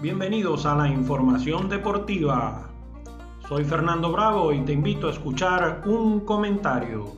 Bienvenidos a la información deportiva. Soy Fernando Bravo y te invito a escuchar un comentario.